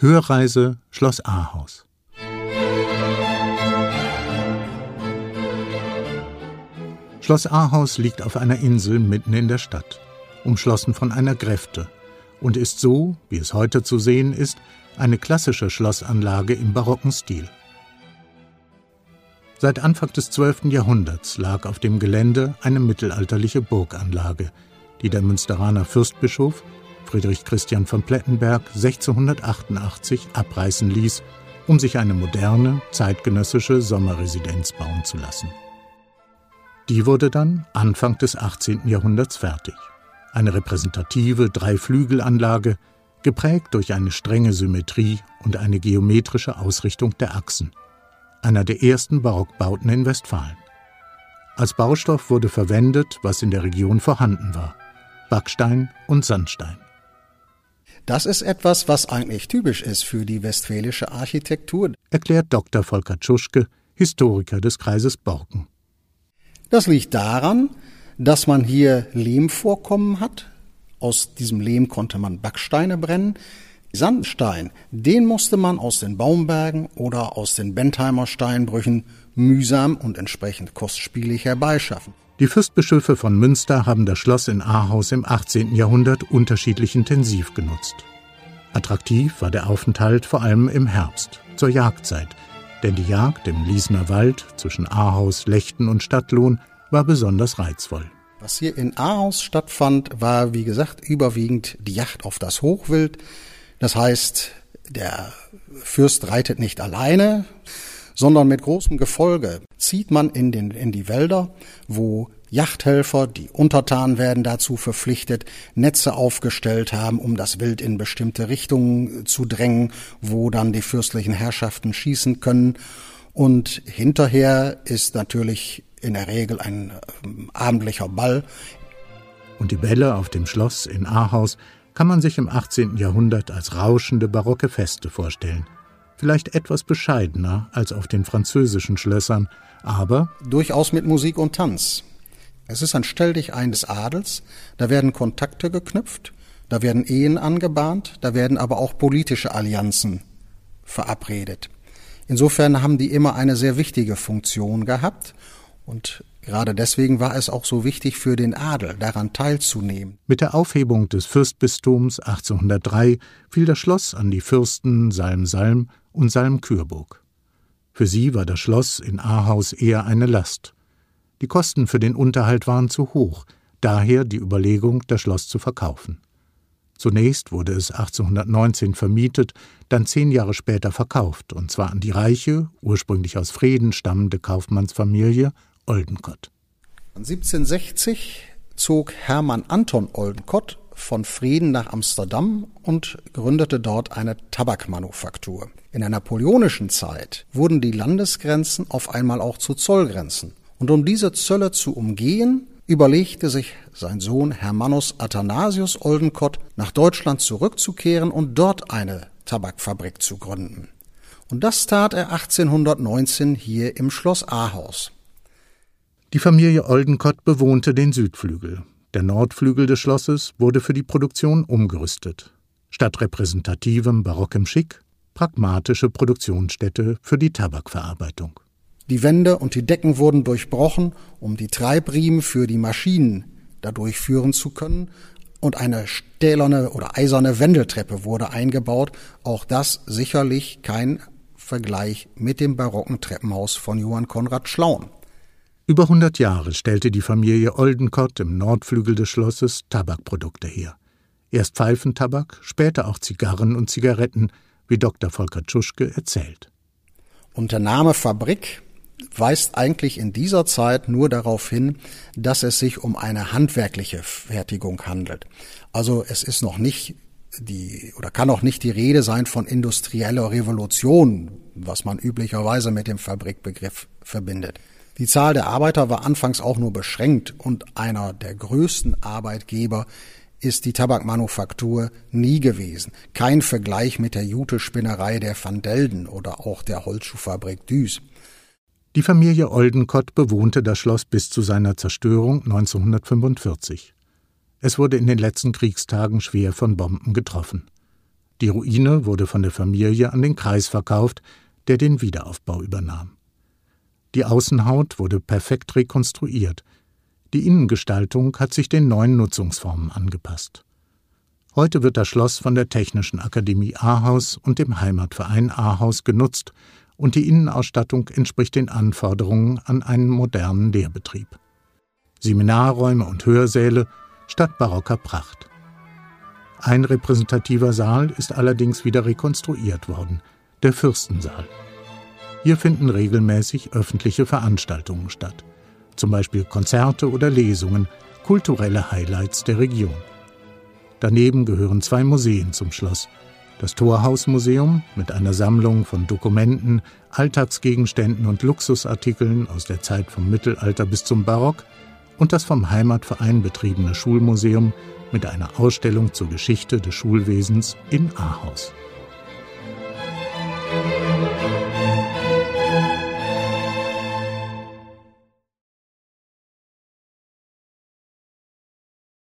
Hörreise Schloss Ahaus. Schloss Ahaus liegt auf einer Insel mitten in der Stadt, umschlossen von einer Gräfte und ist so, wie es heute zu sehen ist, eine klassische Schlossanlage im barocken Stil. Seit Anfang des 12. Jahrhunderts lag auf dem Gelände eine mittelalterliche Burganlage, die der Münsteraner Fürstbischof Friedrich Christian von Plettenberg 1688 abreißen ließ, um sich eine moderne, zeitgenössische Sommerresidenz bauen zu lassen. Die wurde dann Anfang des 18. Jahrhunderts fertig. Eine repräsentative Dreiflügelanlage, geprägt durch eine strenge Symmetrie und eine geometrische Ausrichtung der Achsen. Einer der ersten Barockbauten in Westfalen. Als Baustoff wurde verwendet, was in der Region vorhanden war: Backstein und Sandstein. Das ist etwas, was eigentlich typisch ist für die westfälische Architektur, erklärt Dr. Volker Tschuschke, Historiker des Kreises Borken. Das liegt daran, dass man hier Lehmvorkommen hat. Aus diesem Lehm konnte man Backsteine brennen. Sandstein, den musste man aus den Baumbergen oder aus den Bentheimer Steinbrüchen mühsam und entsprechend kostspielig herbeischaffen. Die Fürstbischöfe von Münster haben das Schloss in Ahaus im 18. Jahrhundert unterschiedlich intensiv genutzt. Attraktiv war der Aufenthalt vor allem im Herbst, zur Jagdzeit, denn die Jagd im Liesner Wald zwischen Ahaus, Lechten und Stadtlohn war besonders reizvoll. Was hier in Ahaus stattfand, war wie gesagt überwiegend die Jagd auf das Hochwild. Das heißt, der Fürst reitet nicht alleine, sondern mit großem Gefolge zieht man in, den, in die Wälder, wo Yachthelfer, die untertan werden, dazu verpflichtet, Netze aufgestellt haben, um das Wild in bestimmte Richtungen zu drängen, wo dann die fürstlichen Herrschaften schießen können. Und hinterher ist natürlich in der Regel ein äh, abendlicher Ball. Und die Bälle auf dem Schloss in Ahaus kann man sich im 18. Jahrhundert als rauschende barocke Feste vorstellen – vielleicht etwas bescheidener als auf den französischen Schlössern, aber durchaus mit Musik und Tanz. Es ist ein Stell dich ein des Adels, da werden Kontakte geknüpft, da werden Ehen angebahnt, da werden aber auch politische Allianzen verabredet. Insofern haben die immer eine sehr wichtige Funktion gehabt und Gerade deswegen war es auch so wichtig für den Adel, daran teilzunehmen. Mit der Aufhebung des Fürstbistums 1803 fiel das Schloss an die Fürsten Salm-Salm und Salm-Kürburg. Für sie war das Schloss in Ahaus eher eine Last. Die Kosten für den Unterhalt waren zu hoch, daher die Überlegung, das Schloss zu verkaufen. Zunächst wurde es 1819 vermietet, dann zehn Jahre später verkauft, und zwar an die reiche, ursprünglich aus Frieden stammende Kaufmannsfamilie Oldenkott. 1760 zog Hermann Anton Oldenkott von Frieden nach Amsterdam und gründete dort eine Tabakmanufaktur. In der napoleonischen Zeit wurden die Landesgrenzen auf einmal auch zu Zollgrenzen. Und um diese Zölle zu umgehen, überlegte sich sein Sohn Hermannus Athanasius Oldenkott, nach Deutschland zurückzukehren und dort eine Tabakfabrik zu gründen. Und das tat er 1819 hier im Schloss Ahaus. Die Familie Oldenkott bewohnte den Südflügel. Der Nordflügel des Schlosses wurde für die Produktion umgerüstet. Statt repräsentativem barockem Schick pragmatische Produktionsstätte für die Tabakverarbeitung. Die Wände und die Decken wurden durchbrochen, um die Treibriemen für die Maschinen dadurch führen zu können, und eine stählerne oder eiserne Wendeltreppe wurde eingebaut. Auch das sicherlich kein Vergleich mit dem barocken Treppenhaus von Johann Konrad Schlaun. Über 100 Jahre stellte die Familie Oldenkott im Nordflügel des Schlosses Tabakprodukte her. Erst Pfeifentabak, später auch Zigarren und Zigaretten, wie Dr. Volker Tschuschke erzählt. Und der Name Fabrik weist eigentlich in dieser Zeit nur darauf hin, dass es sich um eine handwerkliche Fertigung handelt. Also es ist noch nicht die oder kann auch nicht die Rede sein von industrieller Revolution, was man üblicherweise mit dem Fabrikbegriff verbindet. Die Zahl der Arbeiter war anfangs auch nur beschränkt und einer der größten Arbeitgeber ist die Tabakmanufaktur nie gewesen. Kein Vergleich mit der Jutespinnerei der Van Delden oder auch der Holzschuhfabrik Düs. Die Familie Oldenkott bewohnte das Schloss bis zu seiner Zerstörung 1945. Es wurde in den letzten Kriegstagen schwer von Bomben getroffen. Die Ruine wurde von der Familie an den Kreis verkauft, der den Wiederaufbau übernahm. Die Außenhaut wurde perfekt rekonstruiert. Die Innengestaltung hat sich den neuen Nutzungsformen angepasst. Heute wird das Schloss von der Technischen Akademie Ahaus und dem Heimatverein Ahaus genutzt und die Innenausstattung entspricht den Anforderungen an einen modernen Lehrbetrieb. Seminarräume und Hörsäle statt barocker Pracht. Ein repräsentativer Saal ist allerdings wieder rekonstruiert worden, der Fürstensaal. Hier finden regelmäßig öffentliche Veranstaltungen statt, zum Beispiel Konzerte oder Lesungen, kulturelle Highlights der Region. Daneben gehören zwei Museen zum Schloss. Das Torhausmuseum mit einer Sammlung von Dokumenten, Alltagsgegenständen und Luxusartikeln aus der Zeit vom Mittelalter bis zum Barock und das vom Heimatverein betriebene Schulmuseum mit einer Ausstellung zur Geschichte des Schulwesens in Ahaus.